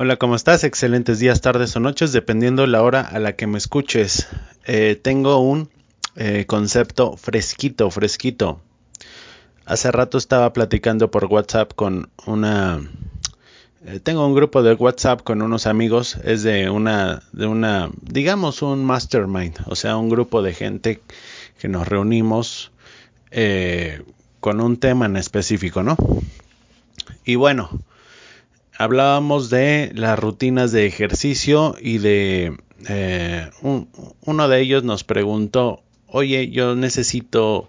Hola, ¿cómo estás? Excelentes días, tardes o noches, dependiendo la hora a la que me escuches. Eh, tengo un eh, concepto fresquito, fresquito. Hace rato estaba platicando por WhatsApp con una... Eh, tengo un grupo de WhatsApp con unos amigos, es de una, de una, digamos un mastermind, o sea, un grupo de gente que nos reunimos con un tema en específico, ¿no? Y bueno, hablábamos de las rutinas de ejercicio y de eh, uno de ellos nos preguntó, oye, yo necesito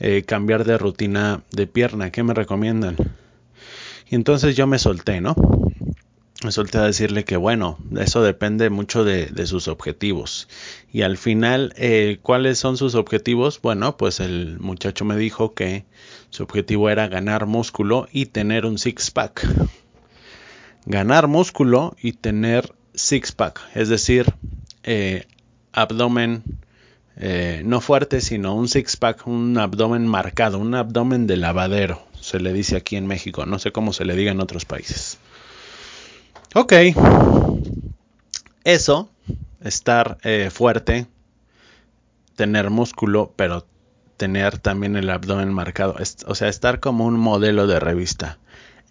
eh, cambiar de rutina de pierna, ¿qué me recomiendan? Y entonces yo me solté, ¿no? Me solté a decirle que bueno, eso depende mucho de, sus objetivos. Y al final, eh, ¿cuáles son sus objetivos? Bueno, pues el muchacho me dijo que su objetivo era ganar músculo y tener un six-pack ganar músculo y tener six-pack, es decir, eh, abdomen eh, no fuerte, sino un six-pack, un abdomen marcado, un abdomen de lavadero, se le dice aquí en México, no sé cómo se le diga en otros países. Ok, eso, estar eh, fuerte, tener músculo, pero tener también el abdomen marcado, o sea, estar como un modelo de revista.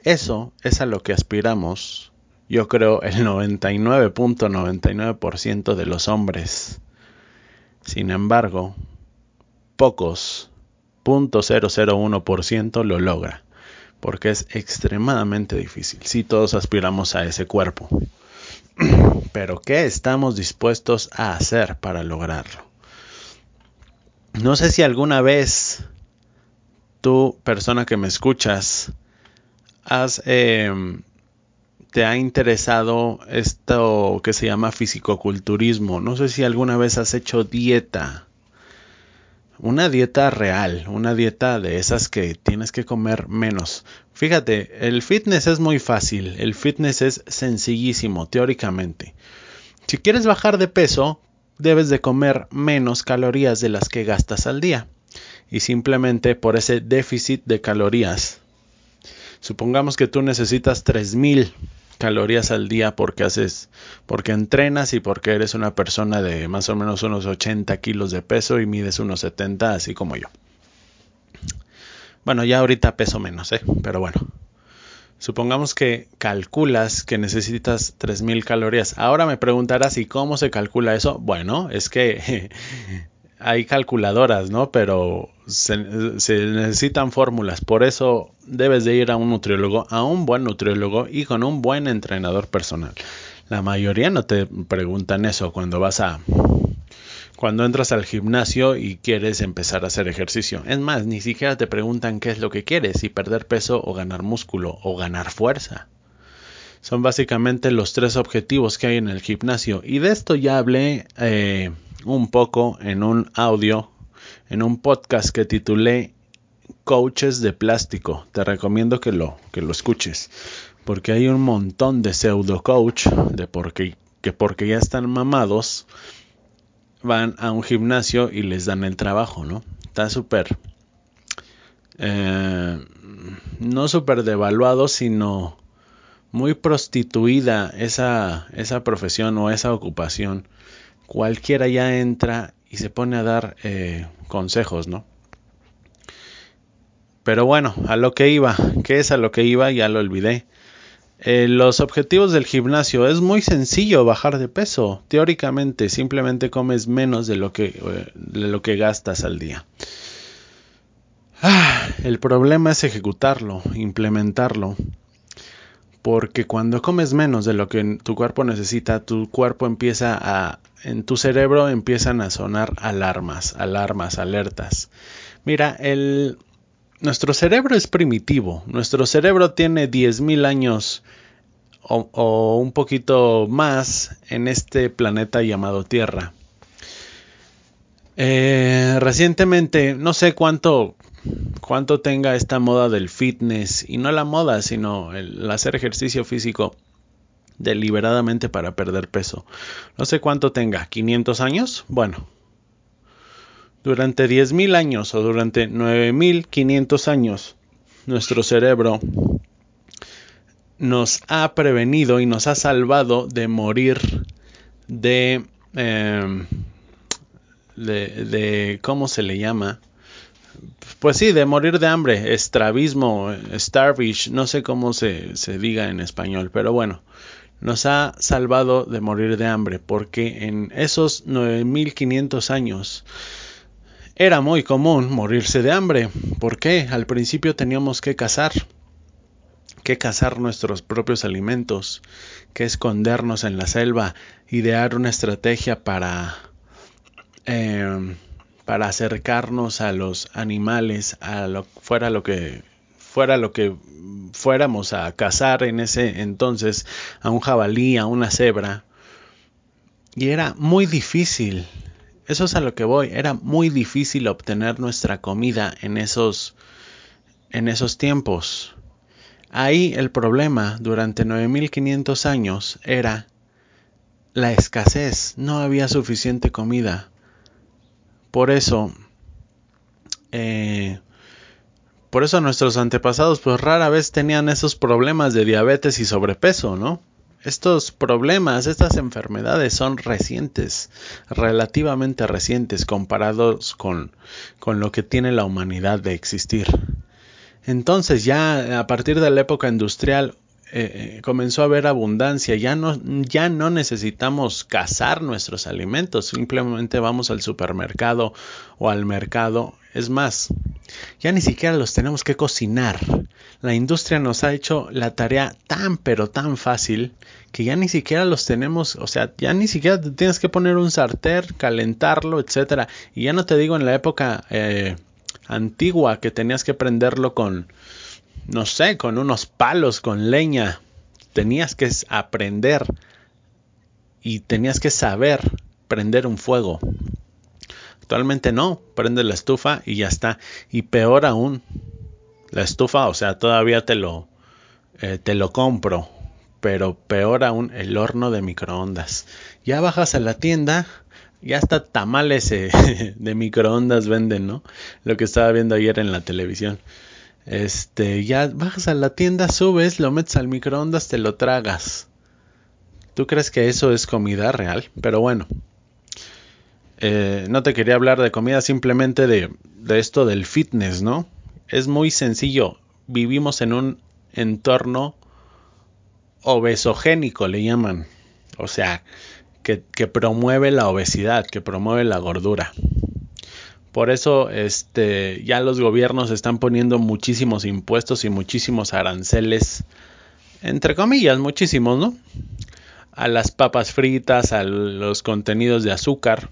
Eso es a lo que aspiramos, yo creo, el 99.99% de los hombres. Sin embargo, pocos, .001% lo logra, porque es extremadamente difícil. Si todos aspiramos a ese cuerpo. Pero ¿qué estamos dispuestos a hacer para lograrlo? No sé si alguna vez tú, persona que me escuchas, has, em, te ha interesado esto que se llama fisicoculturismo. No sé si alguna vez has hecho dieta. Una dieta real, una dieta de esas que tienes que comer menos. Fíjate, el fitness es muy fácil, el fitness es sencillísimo, teóricamente. Si quieres bajar de peso, debes de comer menos calorías de las que gastas al día. Y simplemente por ese déficit de calorías Supongamos que tú necesitas 3000 calorías al día porque haces, porque entrenas y porque eres una persona de más o menos unos 80 kilos de peso y mides unos 70, así como yo. Bueno, ya ahorita peso menos, ¿eh? Pero bueno. Supongamos que calculas que necesitas 3000 calorías. Ahora me preguntarás, ¿y cómo se calcula eso? Bueno, es que hay calculadoras, ¿no? Pero se, necesitan fórmulas. Por eso debes de ir a un nutriólogo, a un buen nutriólogo y con un buen entrenador personal. La mayoría no te preguntan eso cuando vas a... Cuando entras al gimnasio y quieres empezar a hacer ejercicio. Es más, ni siquiera te preguntan qué es lo que quieres, si perder peso o ganar músculo o ganar fuerza. Son básicamente los tres objetivos que hay en el gimnasio. Y de esto ya hablé eh, un poco en un audio, en un podcast que titulé Coaches de Plástico. Te recomiendo que lo, que lo escuches, porque hay un montón de pseudo coach de porque, que porque ya están mamados van a un gimnasio y les dan el trabajo, ¿no? Está súper... Eh, no súper devaluado, sino muy prostituida esa, esa profesión o esa ocupación. Cualquiera ya entra y se pone a dar eh, consejos, ¿no? Pero bueno, a lo que iba, ¿qué es a lo que iba? Ya lo olvidé. Eh, los objetivos del gimnasio es muy sencillo bajar de peso. Teóricamente, simplemente comes menos de lo que, eh, de lo que gastas al día. Ah, el problema es ejecutarlo, implementarlo. Porque cuando comes menos de lo que tu cuerpo necesita, tu cuerpo empieza a... En tu cerebro empiezan a sonar alarmas, alarmas, alertas. Mira, el, nuestro cerebro es primitivo. Nuestro cerebro tiene 10.000 años o, un poquito más en este planeta llamado Tierra. Eh, recientemente, no sé cuánto, cuánto tenga esta moda del fitness, y no la moda, sino el hacer ejercicio físico deliberadamente para perder peso. No sé cuánto tenga, 500 años. Bueno, durante 10.000 años o durante 9.500 años, nuestro cerebro nos ha prevenido y nos ha salvado de morir de, em, de, ¿cómo se le llama? Pues sí, de morir de hambre, estrabismo, starvish, no sé cómo se diga en español, pero bueno, nos ha salvado de morir de hambre, porque en esos 9500 años era muy común morirse de hambre. ¿Por qué? Al principio teníamos que cazar, que cazar nuestros propios alimentos, que escondernos en la selva, idear una estrategia para, em, para acercarnos a los animales, a lo fuera lo que fuera lo que fuéramos a cazar en ese entonces, a un jabalí, a una cebra. Y era muy difícil eso es a lo que voy. Era muy difícil obtener nuestra comida en esos, en esos tiempos. Ahí el problema durante 9500 años era la escasez. No había suficiente comida. Por eso, eh, por eso nuestros antepasados pues rara vez tenían esos problemas de diabetes y sobrepeso, ¿no? Estos problemas, estas enfermedades son recientes, relativamente recientes comparados con, con lo que tiene la humanidad de existir. Entonces ya a partir de la época industrial eh, eh, comenzó a haber abundancia, ya no, ya no necesitamos cazar nuestros alimentos, simplemente vamos al supermercado o al mercado. Es más, ya ni siquiera los tenemos que cocinar. La industria nos ha hecho la tarea tan pero tan fácil que ya ni siquiera los tenemos, o sea, ya ni siquiera tienes que poner un sartén, calentarlo, etcétera. Y ya no te digo en la época eh, antigua que tenías que prenderlo con, no sé, con unos palos, con leña. Tenías que aprender y tenías que saber prender un fuego. Actualmente no, prende la estufa y ya está. Y peor aún, la estufa, o sea, todavía te lo, eh, te lo compro. Pero peor aún, el horno de microondas. Ya bajas a la tienda, ya hasta tamales eh, de microondas venden, ¿no? Lo que estaba viendo ayer en la televisión. Este, ya bajas a la tienda, subes, lo metes al microondas, te lo tragas. ¿Tú crees que eso es comida real? Pero bueno, eh, no te quería hablar de comida, simplemente de, de esto del fitness, ¿no? Es muy sencillo. Vivimos en un entorno obesogénico, le llaman. O sea, que, que, promueve la obesidad, que promueve la gordura. Por eso este, ya los gobiernos están poniendo muchísimos impuestos y muchísimos aranceles, entre comillas, muchísimos, ¿no? A las papas fritas, a los contenidos de azúcar.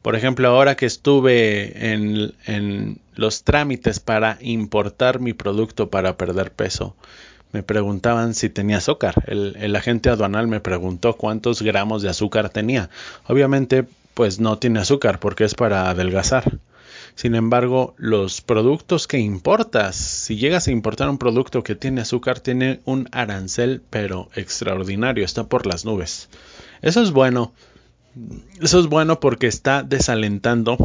Por ejemplo, ahora que estuve en, los trámites para importar mi producto para perder peso, me preguntaban si tenía azúcar. El, el, agente aduanal me preguntó cuántos gramos de azúcar tenía. Obviamente, pues no tiene azúcar porque es para adelgazar. Sin embargo, los productos que importas, si llegas a importar un producto que tiene azúcar, tiene un arancel pero extraordinario, está por las nubes. Eso es bueno, Eso es bueno porque está desalentando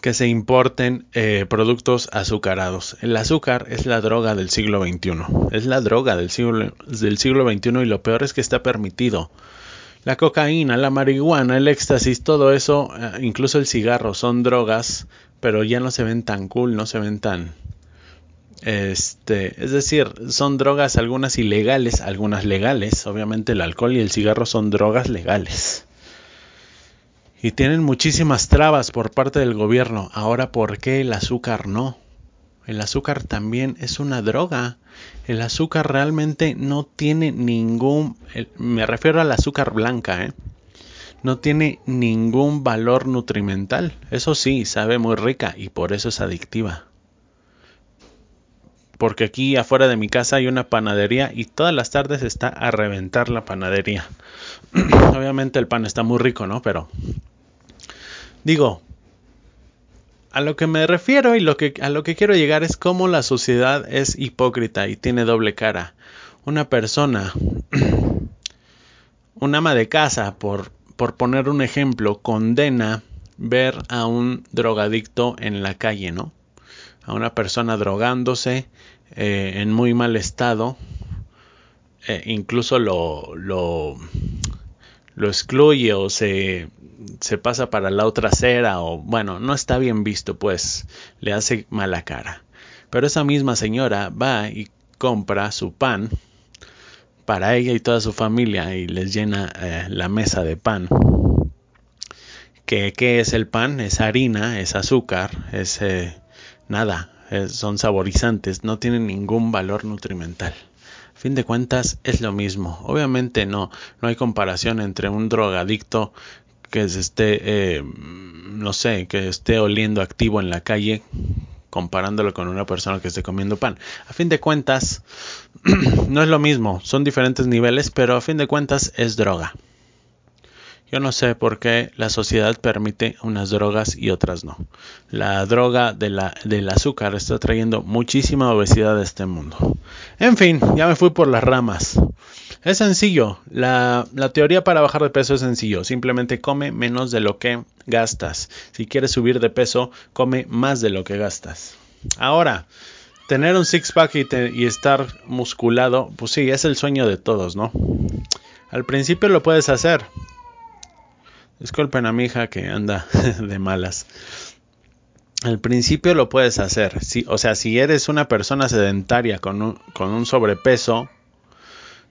que se importen eh, productos azucarados. El azúcar es la droga del siglo XXI. Es la droga del siglo, del siglo XXI y lo peor es que está permitido. La cocaína, la marihuana, el éxtasis, todo eso, eh, incluso el cigarro, son drogas, pero ya no se ven tan cool, no se ven tan... Este, es decir, son drogas algunas ilegales, algunas legales. Obviamente el alcohol y el cigarro son drogas legales y tienen muchísimas trabas por parte del gobierno. Ahora, ¿por qué el azúcar no? El azúcar también es una droga. El azúcar realmente no tiene ningún... Me refiero al azúcar blanca, ¿eh? No tiene ningún valor nutrimental. Eso sí, sabe muy rica y por eso es adictiva. Porque aquí afuera de mi casa hay una panadería y todas las tardes está a reventar la panadería. Obviamente el pan está muy rico, ¿no? Pero digo, a lo que me refiero y lo que, a lo que quiero llegar es cómo la sociedad es hipócrita y tiene doble cara. Una persona, un ama de casa, por, por poner un ejemplo, condena ver a un drogadicto en la calle, ¿no? A una persona drogándose eh, en muy mal estado, eh, incluso lo, lo, lo excluye o se, se pasa para la otra acera o bueno, no está bien visto, pues le hace mala cara. Pero esa misma señora va y compra su pan para ella y toda su familia y les llena eh, la mesa de pan. ¿Qué, ¿Qué, es el pan? Es harina, es azúcar, es eh, nada, son saborizantes, no tienen ningún valor nutrimental fin de cuentas es lo mismo. Obviamente no, no hay comparación entre un drogadicto que se esté, eh, no sé, que esté oliendo activo en la calle comparándolo con una persona que esté comiendo pan. A fin de cuentas, no es lo mismo, son diferentes niveles, pero a fin de cuentas es droga. Yo no sé por qué la sociedad permite unas drogas y otras no. La droga del azúcar está trayendo muchísima obesidad a este mundo. En fin, ya me fui por las ramas. Es sencillo, la, teoría para bajar de peso es sencillo, simplemente come menos de lo que gastas. Si quieres subir de peso, come más de lo que gastas. Ahora, tener un six-pack y estar musculado, pues sí, es el sueño de todos, ¿no? Al principio lo puedes hacer, Disculpen a mi hija que anda de malas. Al principio lo puedes hacer. Si, o sea, si eres una persona sedentaria con un, sobrepeso,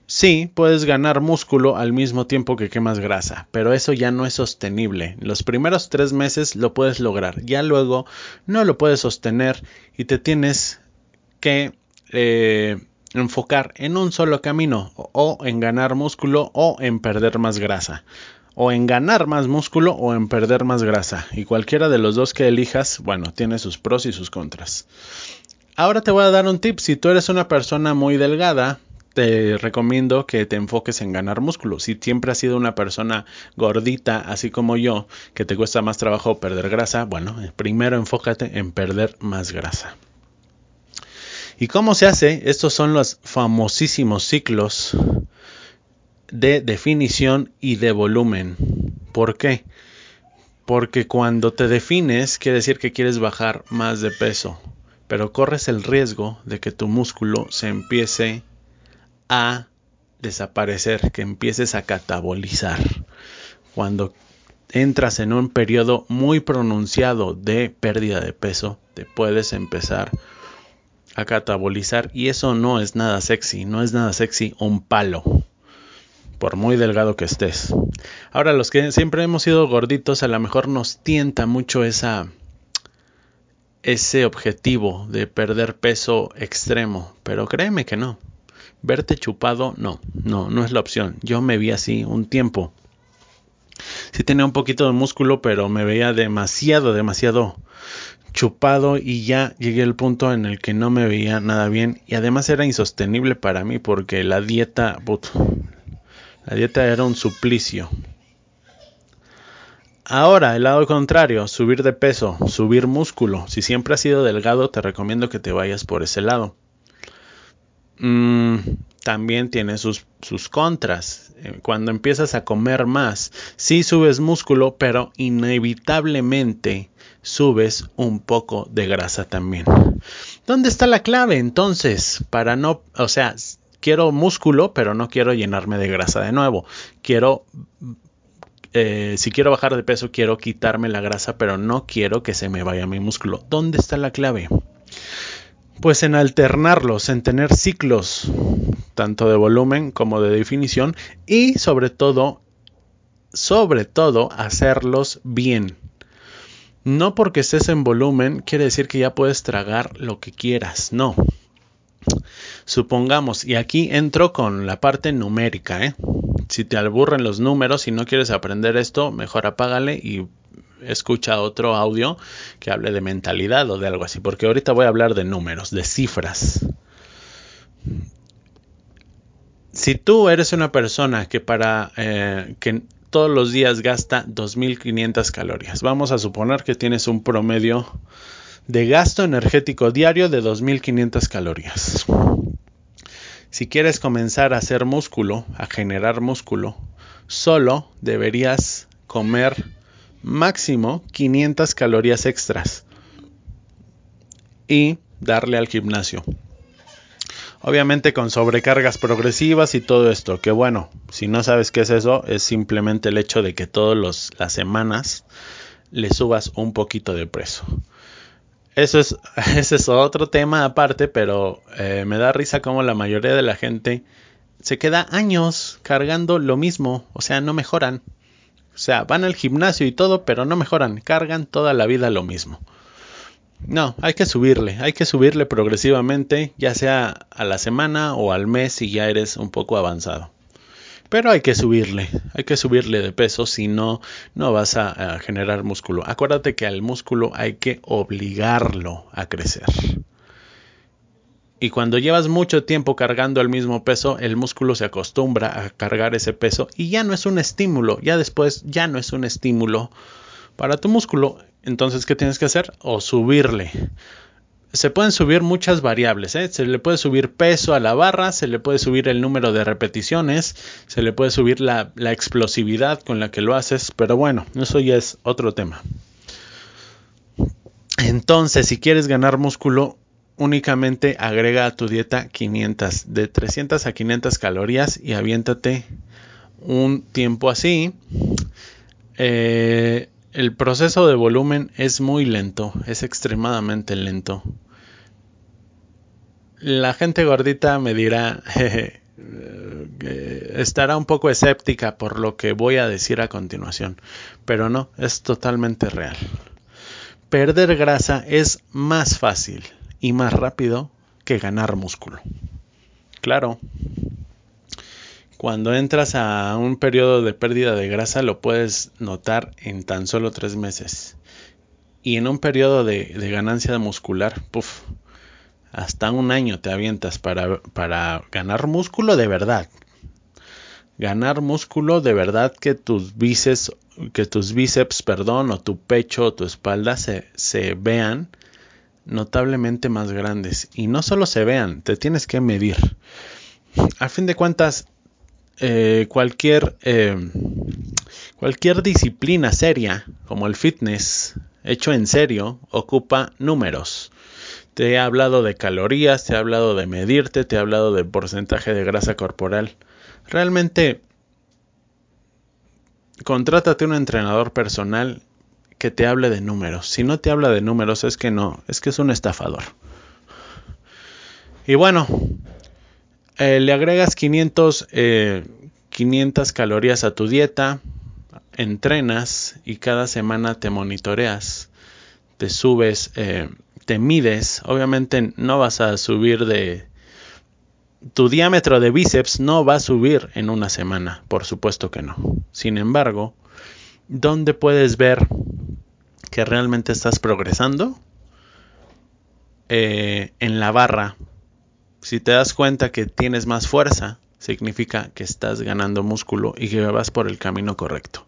sí, puedes ganar músculo al mismo tiempo que quemas grasa, pero eso ya no es sostenible. Los primeros tres meses lo puedes lograr, ya luego no lo puedes sostener y te tienes que eh, enfocar en un solo camino, o en ganar músculo o en perder más grasa o en ganar más músculo o en perder más grasa. Y cualquiera de los dos que elijas, bueno, tiene sus pros y sus contras. Ahora te voy a dar un tip. Si tú eres una persona muy delgada, te recomiendo que te enfoques en ganar músculo. Si siempre has sido una persona gordita, así como yo, que te cuesta más trabajo perder grasa, bueno, primero enfócate en perder más grasa. ¿Y cómo se hace? Estos son los famosísimos ciclos de definición y de volumen. ¿Por qué? Porque cuando te defines quiere decir que quieres bajar más de peso, pero corres el riesgo de que tu músculo se empiece a desaparecer, que empieces a catabolizar. Cuando entras en un periodo muy pronunciado de pérdida de peso, te puedes empezar a catabolizar y eso no es nada sexy, no es nada sexy un palo por muy delgado que estés. Ahora, los que siempre hemos sido gorditos, a lo mejor nos tienta mucho esa ese objetivo de perder peso extremo, pero créeme que no. Verte chupado, no, no, no es la opción. Yo me vi así un tiempo. Sí tenía un poquito de músculo, pero me veía demasiado, demasiado chupado y ya llegué al punto en el que no me veía nada bien y además era insostenible para mí porque la dieta, la dieta era un suplicio. Ahora, el lado contrario, subir de peso, subir músculo. Si siempre has sido delgado, te recomiendo que te vayas por ese lado. mm, también tiene sus, sus contras. Eh, cuando empiezas a comer más, sí subes músculo, pero inevitablemente subes un poco de grasa también. ¿Dónde está la clave entonces? Para no, o sea, quiero músculo, pero no quiero llenarme de grasa de nuevo. Quiero, eh, si quiero bajar de peso, quiero quitarme la grasa, pero no quiero que se me vaya mi músculo. ¿Dónde está la clave? Pues en alternarlos, en tener ciclos, tanto de volumen como de definición, y sobre todo, sobre todo, hacerlos bien. No porque estés en volumen quiere decir que ya puedes tragar lo que quieras, no. Supongamos, y aquí entro con la parte numérica, ¿eh? Si te aburren los números y no quieres aprender esto, mejor apágale y escucha otro audio que hable de mentalidad o de algo así, porque ahorita voy a hablar de números, de cifras. Si tú eres una persona que para eh, que todos los días gasta 2.500 calorías. Vamos a suponer que tienes un promedio de gasto energético diario de 2.500 calorías. Si quieres comenzar a hacer músculo, a generar músculo, solo deberías comer máximo 500 calorías extras y darle al gimnasio. Obviamente con sobrecargas progresivas y todo esto, que bueno, si no sabes qué es eso, es simplemente el hecho de que todas las semanas le subas un poquito de peso. Eso es, ese es otro tema aparte, pero eh, me da risa como la mayoría de la gente se queda años cargando lo mismo, o sea, no mejoran. O sea, van al gimnasio y todo, pero no mejoran, cargan toda la vida lo mismo. No, hay que subirle, hay que subirle progresivamente, ya sea a la semana o al mes si ya eres un poco avanzado. Pero hay que subirle, hay que subirle de peso, si no, no vas a, generar músculo. Acuérdate que al músculo hay que obligarlo a crecer. Y cuando llevas mucho tiempo cargando el mismo peso, el músculo se acostumbra a cargar ese peso y ya no es un estímulo, ya después ya no es un estímulo para tu músculo. Entonces, ¿qué tienes que hacer? O subirle. Se pueden subir muchas variables. ¿eh? Se le puede subir peso a la barra, se le puede subir el número de repeticiones, se le puede subir la, explosividad con la que lo haces, pero bueno, eso ya es otro tema. Entonces, si quieres ganar músculo, únicamente agrega a tu dieta 500, de 300 a 500 calorías y aviéntate un tiempo así. Eh, el proceso de volumen es muy lento, es extremadamente lento. La gente gordita me dirá, estará un poco escéptica por lo que voy a decir a continuación, pero no, es totalmente real. Perder grasa es más fácil y más rápido que ganar músculo. Claro, cuando entras a un periodo de pérdida de grasa lo puedes notar en tan solo tres meses. Y en un periodo de, ganancia muscular, puff, hasta un año te avientas para, para ganar músculo de verdad. Ganar músculo de verdad que tus bíceps, que tus bíceps, perdón, o tu pecho o tu espalda se, se vean notablemente más grandes. Y no solo se vean, te tienes que medir. A fin de cuentas, eh, cualquier, eh, cualquier disciplina seria, como el fitness, hecho en serio, ocupa números. Te he hablado de calorías, te he hablado de medirte, te he hablado de porcentaje de grasa corporal. Realmente, contrátate un entrenador personal que te hable de números. Si no te habla de números es que no, es que es un estafador. Y bueno, eh, le agregas 500, 500 eh, calorías a tu dieta, entrenas y cada semana te monitoreas, te subes, eh, te mides. Obviamente no vas a subir de... Tu diámetro de bíceps no va a subir en una semana, por supuesto que no. Sin embargo, ¿dónde puedes ver que realmente estás progresando? en la barra si te das cuenta que tienes más fuerza, significa que estás ganando músculo y que vas por el camino correcto.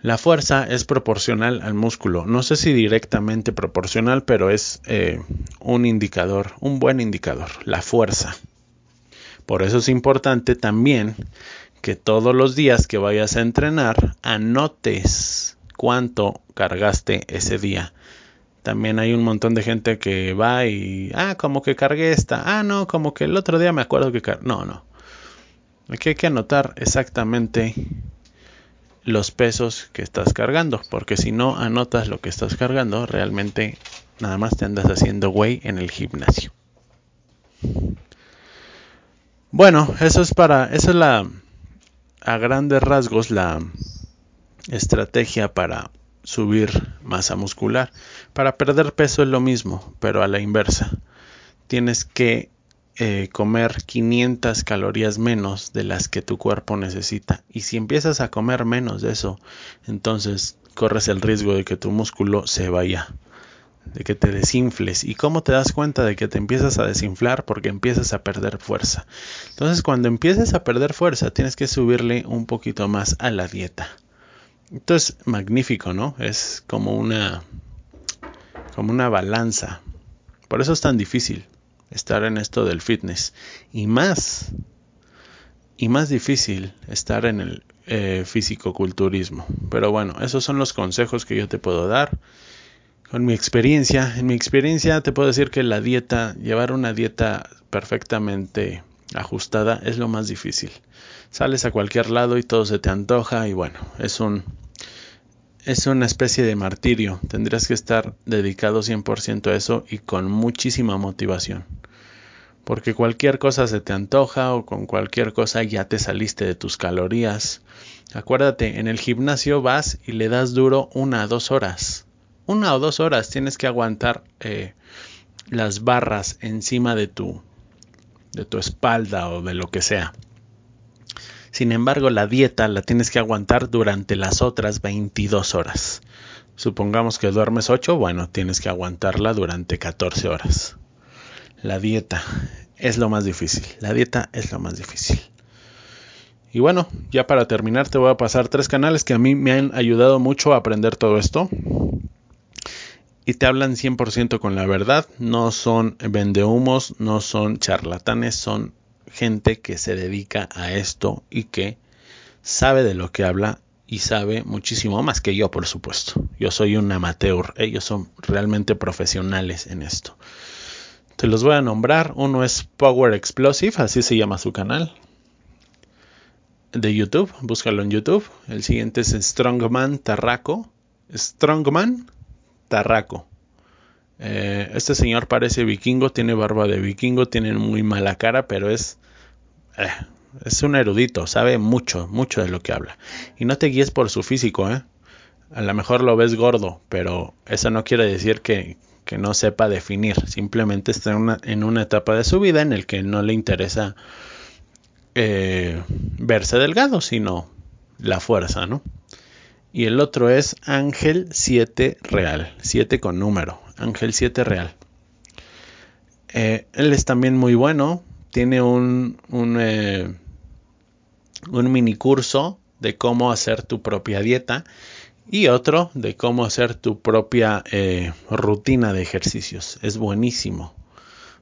La fuerza es proporcional al músculo. No sé si directamente proporcional, pero es eh, un indicador, un buen indicador, la fuerza. Por eso es importante también que todos los días que vayas a entrenar anotes cuánto cargaste ese día. También hay un montón de gente que va y, ah, como que cargué esta, ah, no, como que el otro día me acuerdo que cargué. No, no. Aquí hay que anotar exactamente los pesos que estás cargando, porque si no anotas lo que estás cargando, realmente nada más te andas haciendo güey en el gimnasio. Bueno, eso es para, eso es la, a grandes rasgos la estrategia para subir masa muscular. Para perder peso es lo mismo, pero a la inversa. Tienes que eh, comer 500 calorías menos de las que tu cuerpo necesita. Y si empiezas a comer menos de eso, entonces corres el riesgo de que tu músculo se vaya, de que te desinfles. ¿Y cómo te das cuenta de que te empiezas a desinflar? Porque empiezas a perder fuerza. Entonces cuando empieces a perder fuerza, tienes que subirle un poquito más a la dieta. Entonces, magnífico, ¿no? Es como una como una balanza. Por eso es tan difícil estar en esto del fitness. Y más, y más difícil estar en el eh, fisicoculturismo. Pero bueno, esos son los consejos que yo te puedo dar. Con mi experiencia, en mi experiencia te puedo decir que la dieta, llevar una dieta perfectamente ajustada es lo más difícil. Sales a cualquier lado y todo se te antoja y bueno, es un es una especie de martirio. Tendrías que estar dedicado 100% a eso y con muchísima motivación. Porque cualquier cosa se te antoja o con cualquier cosa ya te saliste de tus calorías. Acuérdate, en el gimnasio vas y le das duro una o dos horas. Una o dos horas tienes que aguantar eh, las barras encima de tu, de tu espalda o de lo que sea. Sin embargo, la dieta la tienes que aguantar durante las otras 22 horas. Supongamos que duermes 8, bueno, tienes que aguantarla durante 14 horas. La dieta es lo más difícil. La dieta es lo más difícil. Y bueno, ya para terminar te voy a pasar tres canales que a mí me han ayudado mucho a aprender todo esto. Y te hablan 100% con la verdad. No son vendehumos, no son charlatanes, son gente que se dedica a esto y que sabe de lo que habla y sabe muchísimo más que yo, por supuesto. Yo soy un amateur, ellos son realmente profesionales en esto. Te los voy a nombrar. Uno es Power Explosive, así se llama su canal de YouTube. Búscalo en YouTube. El siguiente es Strongman Tarraco. Strongman Tarraco. Eh, este señor parece vikingo, tiene barba de vikingo, tiene muy mala cara, pero es, eh, es un erudito, sabe mucho, mucho de lo que habla. Y no te guíes por su físico, ¿eh? A lo mejor lo ves gordo, pero eso no quiere decir que, no sepa definir. Simplemente está en una, en una, etapa de su vida en el que no le interesa eh, verse delgado, sino la fuerza, ¿no? Y el otro es Ángel 7 Real, 7 con número. Ángel 7 Real. Eh, él es también muy bueno. Tiene un, un, eh, un mini curso de cómo hacer tu propia dieta y otro de cómo hacer tu propia eh, rutina de ejercicios. Es buenísimo.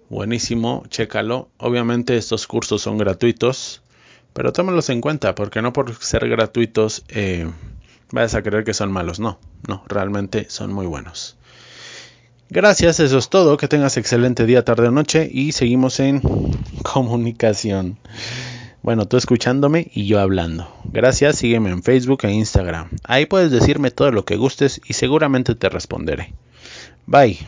Buenísimo, chécalo. Obviamente estos cursos son gratuitos, pero tómalos en cuenta porque no por ser gratuitos vayas a creer que son malos. No, no, realmente son muy buenos. Gracias, eso es todo. Que tengas excelente día, tarde o noche y seguimos en comunicación. Bueno, tú escuchándome y yo hablando. Gracias, sígueme en Facebook e Instagram. Ahí puedes decirme todo lo que gustes y seguramente te responderé. Bye.